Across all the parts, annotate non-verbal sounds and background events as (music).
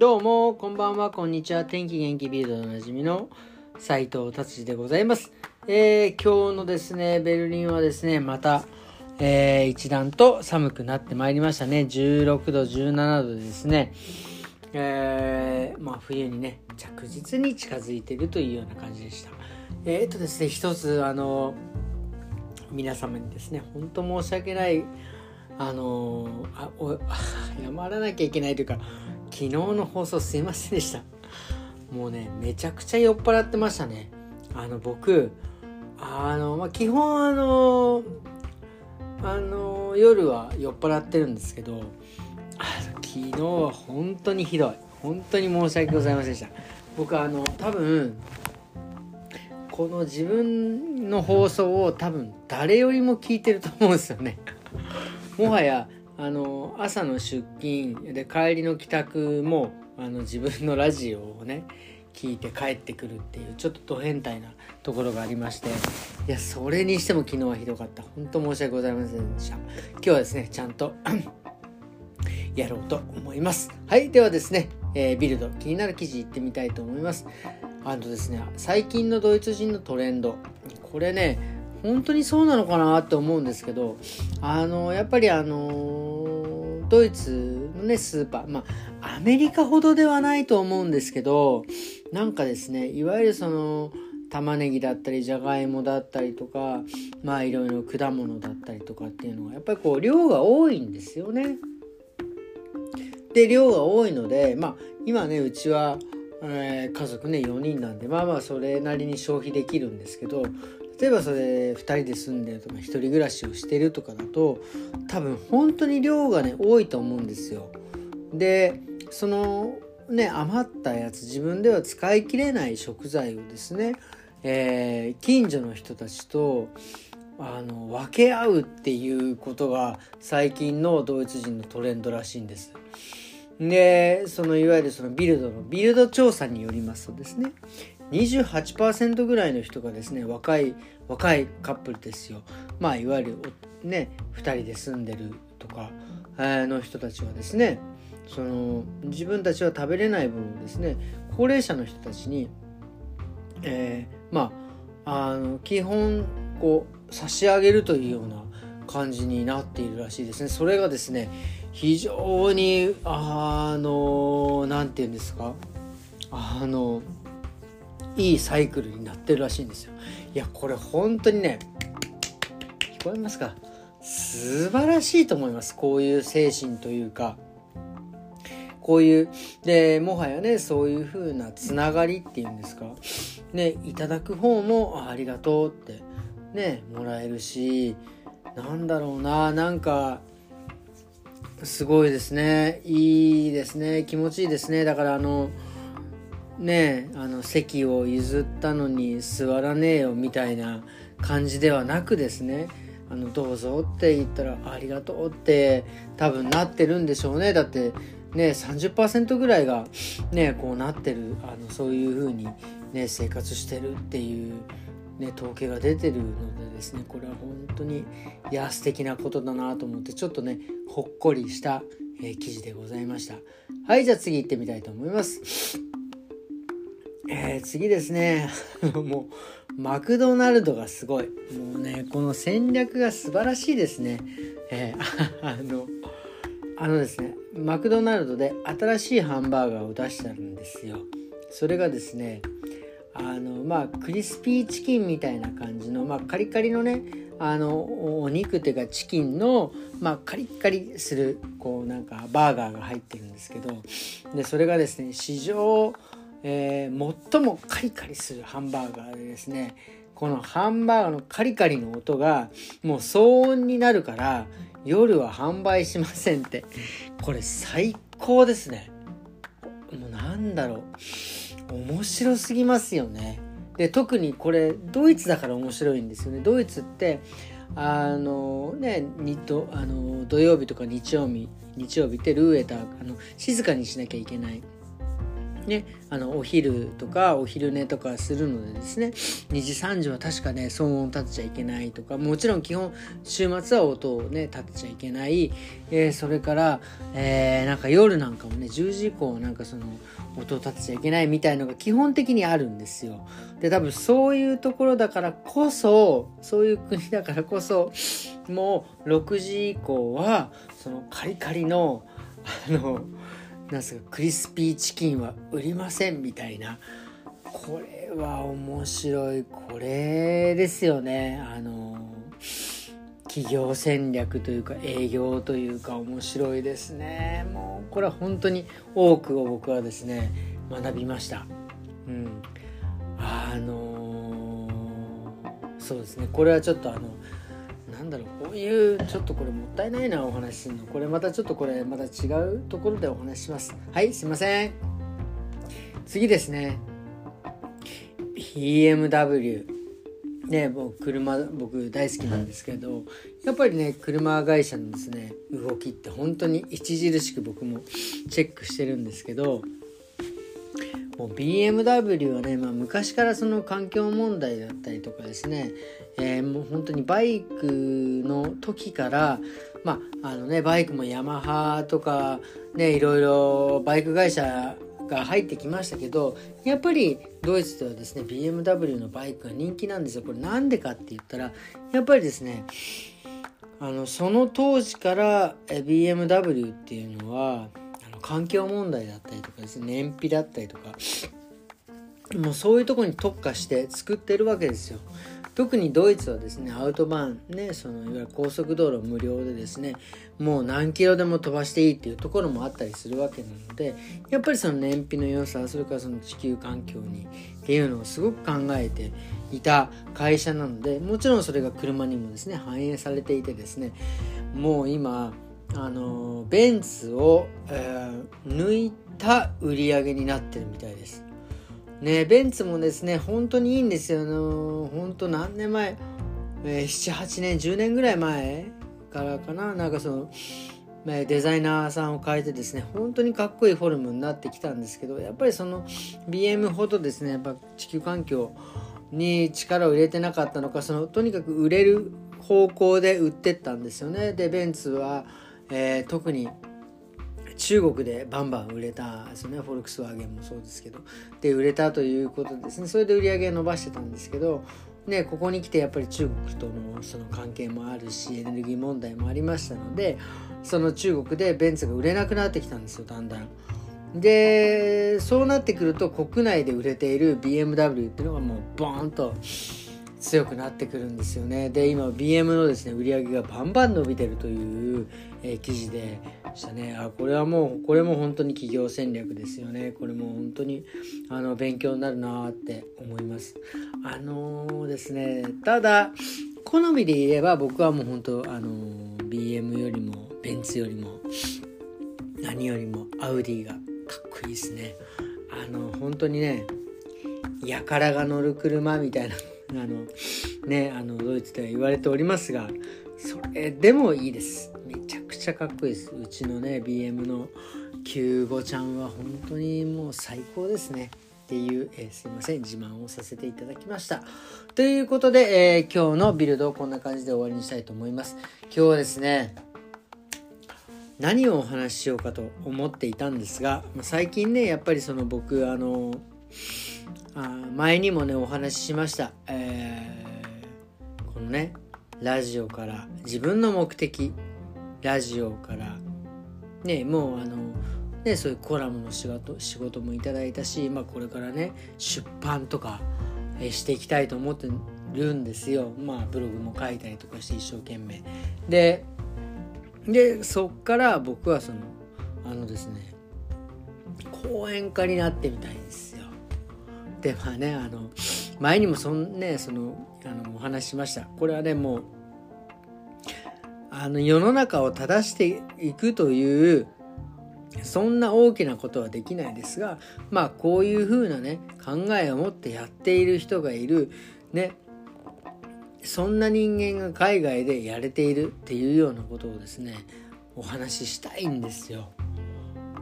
どうも、こんばんは、こんにちは。天気元気ビルドのおなじみの斉藤達治でございます。えー、今日のですね、ベルリンはですね、また、えー、一段と寒くなってまいりましたね。16度、17度でですね、えー、まあ冬にね、着実に近づいているというような感じでした。えー、っとですね、一つ、あの、皆様にですね、本当申し訳ない、あのあお (laughs) 謝らなきゃいけないというか昨日の放送すいませんでした。もうねめちゃくちゃ酔っ払ってましたね。あの僕あの、まあ、基本あのあの夜は酔っ払ってるんですけど昨日は本当にひどい。本当に申し訳ございませんでした。僕あの多分この自分の放送を多分誰よりも聞いてると思うんですよね。もはやあの朝の出勤で帰りの帰宅もあの自分のラジオをね聞いて帰ってくるっていうちょっとド変態なところがありまして。いやそれにしても昨日はひどかった。本当申し訳ございませんでした。今日はですねちゃんと (clears throat) やろうと思います。はいではですね、えー、ビルド気になる記事いってみたいと思います。あのですね最近のドイツ人のトレンド。これね本当にそうなのかなって思うんですけどあのやっぱりあのドイツのねスーパーまあアメリカほどではないと思うんですけどなんかですねいわゆるその玉ねぎだったりじゃがいもだったりとかまあいろいろ果物だったりとかっていうのはやっぱりこう量が多いんですよね。で量が多いのでまあ今ねうちは、えー、家族ね4人なんでまあまあそれなりに消費できるんですけど例えばそれ2人で住んでるとか1人暮らしをしてるとかだと多分本当に量がね多いと思うんですよ。でそのね余ったやつ自分では使い切れない食材をですね、えー、近所の人たちとあの分け合うっていうことが最近のドイツ人のトレンドらしいんです。でそのいわゆるそのビルドのビルド調査によりますとですね28%ぐらいの人がですね若い若いカップルですよ。まあいわゆるね2人で住んでるとか、えの人たちはですねその自分たちは食べれない分をですね高齢者の人たちに、えー、まああの基本こう差し上げるというような感じになっているらしいですね。それがですね非常にあの何て言うんですか？あのいいサイクルになってるらしいんですよ。いやこれ本当にね聞こえますか？素晴らしいと思います。こういう精神というか。こういうでもはやねそういう風なつながりっていうんですか？ねいただく方もありがとうってねもらえるしなんだろうななんかすごいですね。いいですね。気持ちいいですね。だからあのねあの席を譲ったのに座らねえよみたいな感じではなくですね。あのどうぞって言ったらありがとうって多分なってるんでしょうね。だってね30%ぐらいがねこうなってるあのそういう風にね生活してるっていうね統計が出てるのでですね。これは本当にいや素敵なことだなと思ってちょっとねほっこりした、えー、記事でございました。はいじゃあ次行ってみたいと思います。えー、次ですね。(laughs) もうマクドナルドがすごい。もうねこの戦略が素晴らしいですね。えー、(laughs) あのあのですねマクドナルドで新しいハンバーガーを出したんですよ。それがですねあのまあクリスピーチキンみたいな感じの、まあ、カリカリのねあのお肉っていうかチキンの、まあ、カリッカリするこうなんかバーガーが入ってるんですけどでそれがですね史上えー、最もカリカリするハンバーガーでですねこのハンバーガーのカリカリの音がもう騒音になるから夜は販売しませんって。これ最高ですね。もうなんだろう。面白すぎますよね。で特にこれドイツだから面白いんですよね。ドイツってあのねにとあの土曜日とか日曜日日曜日ってルーエタあの静かにしなきゃいけない。ね、あのお昼とかお昼寝とかするのでですね2時3時は確かね騒音立てちゃいけないとかもちろん基本週末は音をね立てちゃいけない、えー、それから、えー、なんか夜なんかもね10時以降なんかその音を立てちゃいけないみたいのが基本的にあるんですよ。で多分そういうところだからこそそういう国だからこそもう6時以降はそのカリカリのあのなんすかクリスピーチキンは売りませんみたいな。これは面白い。これですよね。あの企業戦略というか営業というか面白いですね。もうこれは本当に多くを僕はですね学びました。うん。あの、そうですね。これはちょっとあのなんだろうこういうちょっとこれもったいないなお話するの。これまたちょっとこれまた違うところでお話しします。はいすいません。次ですね。BMW ね僕車僕大好きなんですけどやっぱりね車会社のですね動きって本当に著しく僕もチェックしてるんですけどもう BMW はね、まあ、昔からその環境問題だったりとかですね、えー、もう本当にバイクの時からまああのねバイクもヤマハとかねいろいろバイク会社が入ってきましたけどやっぱりドイツではですね BMW のバイクが人気なんですよ。これなんでかって言ったらやっぱりですねあのその当時から BMW っていうのは環境問題だったりとかですね燃費だったりとか。もうそういうとこに特化して作ってるわけですよ。特にドイツはですねアウトバーンねそのいわゆる高速道路無料でですねもう何キロでも飛ばしていいっていうところもあったりするわけなのでやっぱりその燃費の良さそれからその地球環境にっていうのをすごく考えていた会社なのでもちろんそれが車にもですね反映されていてですねもう今あのベンツを、えー、抜いた売り上げになってるみたいです。ねベンツもですね本当にいいんですよ。あの本当何年前、えー、78年10年ぐらい前からかななんかそのデザイナーさんを変えてですね本当にかっこいいフォルムになってきたんですけどやっぱりその BM ほどですねやっぱ地球環境に力を入れてなかったのかそのとにかく売れる方向で売ってったんですよねでベンツはえー、特に中国でバンバン売れたですね。フォルクスワーゲンもそうですけど。で売れたということですね。それで売り上げ伸ばしてたんですけどね、ここに来てやっぱり中国とのその関係もあるしエネルギー問題もありましたのでその中国でベンツが売れなくなってきたんですよだんだん。でそうなってくると国内で売れている BMW っていうのがもうボーンと強くなってくるんですよね。で今 BM のですね売り上げがバンバン伸びてるという、えー、記事でしたね。あこれはもうこれも本当に企業戦略ですよね。これも本当にあの勉強になるなって思います。あのー、ですねただ好みで言えば僕はもう本当あのー、BM よりもベンツよりも何よりもアウディがかっこいいですね。あの本当にねやからが乗る車みたいな (laughs) あのねあのドイツでは言われておりますがそれでもいいです。めちゃちゃかっこいいです。うちのね BM の95ちゃんは本当にもう最高ですね。っていう、えー、すいません。自慢をさせていただきました。ということで、えー、今日のビルドをこんな感じで終わりにしたいと思います。今日はですね何をお話ししようかと思っていたんですが最近ねやっぱりその僕あのあ前にもねお話ししました、えー、このねラジオから自分の目的ラジオから。ねもうあのねそういうコラムの仕事仕事もいただいたし、まあ、これからね出版とか、していきたいと思ってるんですよ。まあブログも書いたりとかして一生懸命。ででそっから僕はそのあのですね講演家になってみたいんですよ。でまあねあの前にもそんねそのあのお話ししました。これはねもうあの世の中を正していくというそんな大きなことはできないですがまあこういうふうなね考えを持ってやっている人がいる。ね。そんな人間が海外でやれているっていうようなことをですねお話ししたいんですよ。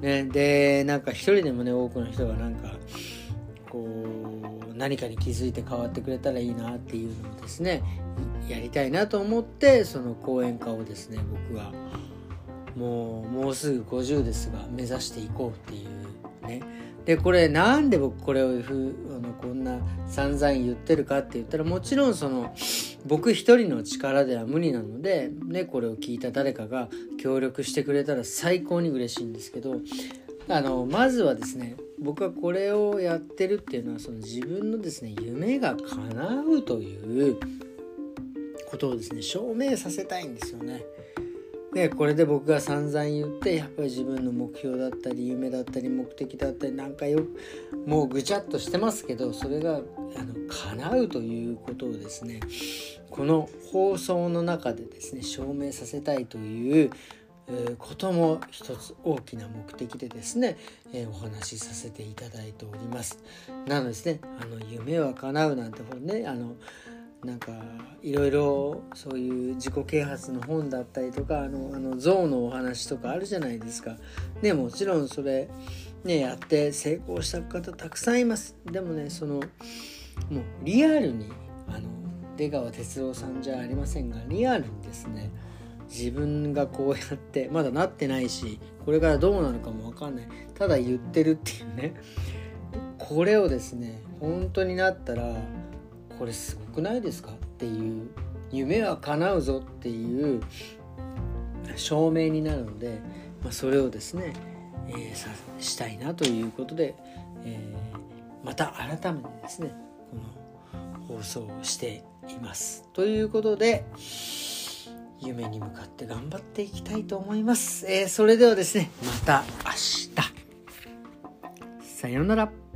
ね、でなんか一人でもね多くの人がなんか何かに気づいて変わってくれたらいいなっていうのをですねやりたいなと思ってその講演家をですね僕はもうもうすぐ50ですが目指していこうっていうね。でこれなんで僕これをふあのこんな散々言ってるかって言ったらもちろんその僕一人の力では無理なので、ね、これを聞いた誰かが協力してくれたら最高に嬉しいんですけどあのまずはですね僕はこれをやってるっていうのはその自分のですね夢が叶うということをですね証明させたいんですよね。でこれで僕が散々言ってやっぱり自分の目標だったり夢だったり目的だったりなんかよもうぐちゃっとしてますけどそれがあの叶うということをですねこの放送の中でですね証明させたいということも一つ大きな目的でですね、えー、お話しさせていただいております。なのですね、あの夢は叶うなんて本ね、あのなんかいろいろそういう自己啓発の本だったりとかあのあの象のお話とかあるじゃないですか。ねもちろんそれねやって成功した方たくさんいます。でもねそのもうリアルにあの出川哲朗さんじゃありませんがリアルにですね自分がこうやって (laughs) まだなってないしこれからどうなるかも分かんないただ言ってるっていうねこれをですね本当になったらこれすごくないですかっていう夢は叶うぞっていう証明になるので、まあ、それをですね、えー、さしたいなということで、えー、また改めてですねこの放送をしています。ということで夢に向かって頑張っていきたいと思います。えー、それではですね、また明日。さようなら。